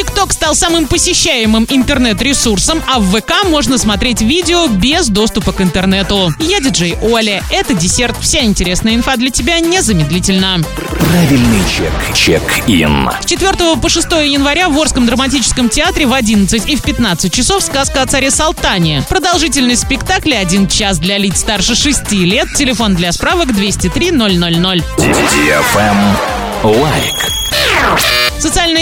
TikTok стал самым посещаемым интернет-ресурсом, а в ВК можно смотреть видео без доступа к интернету. Я диджей Оля. Это десерт. Вся интересная инфа для тебя незамедлительно. Правильный чек. Чек-ин. С 4 по 6 января в Орском драматическом театре в 11 и в 15 часов сказка о царе Салтане. Продолжительность спектакля 1 час для лиц старше 6 лет. Телефон для справок 203 000. Лайк.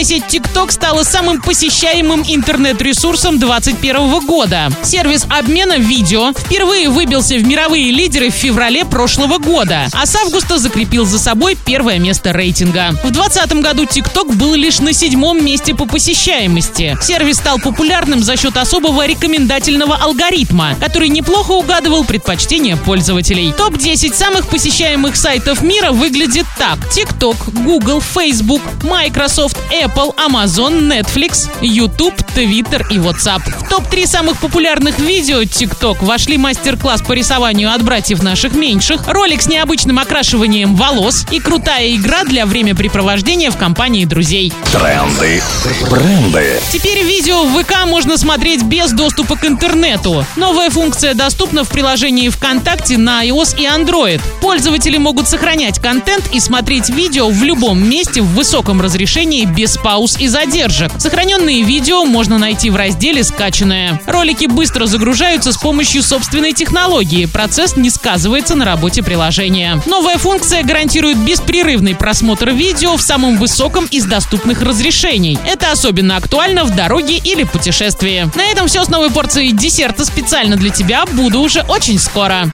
Сеть TikTok стала самым посещаемым интернет-ресурсом 2021 года. Сервис обмена видео впервые выбился в мировые лидеры в феврале прошлого года, а с августа закрепил за собой первое место рейтинга. В 2020 году TikTok был лишь на седьмом месте по посещаемости. Сервис стал популярным за счет особого рекомендательного алгоритма, который неплохо угадывал предпочтения пользователей. Топ-10 самых посещаемых сайтов мира выглядит так. TikTok, Google, Facebook, Microsoft, Apple, Amazon, Netflix, YouTube, Twitter и WhatsApp. В топ-3 самых популярных видео TikTok вошли мастер-класс по рисованию от братьев наших меньших, ролик с необычным окрашиванием волос и крутая игра для времяпрепровождения в компании друзей. Тренды. Бренды. Теперь видео в ВК можно смотреть без доступа к интернету. Новая функция доступна в приложении ВКонтакте на iOS и Android. Пользователи могут сохранять контент и смотреть видео в любом месте в высоком разрешении без пауз и задержек. Сохраненные видео можно найти в разделе «Скачанное». Ролики быстро загружаются с помощью собственной технологии. Процесс не сказывается на работе приложения. Новая функция гарантирует беспрерывный просмотр видео в самом высоком из доступных разрешений. Это особенно актуально в дороге или путешествии. На этом все с новой порцией десерта специально для тебя. Буду уже очень скоро.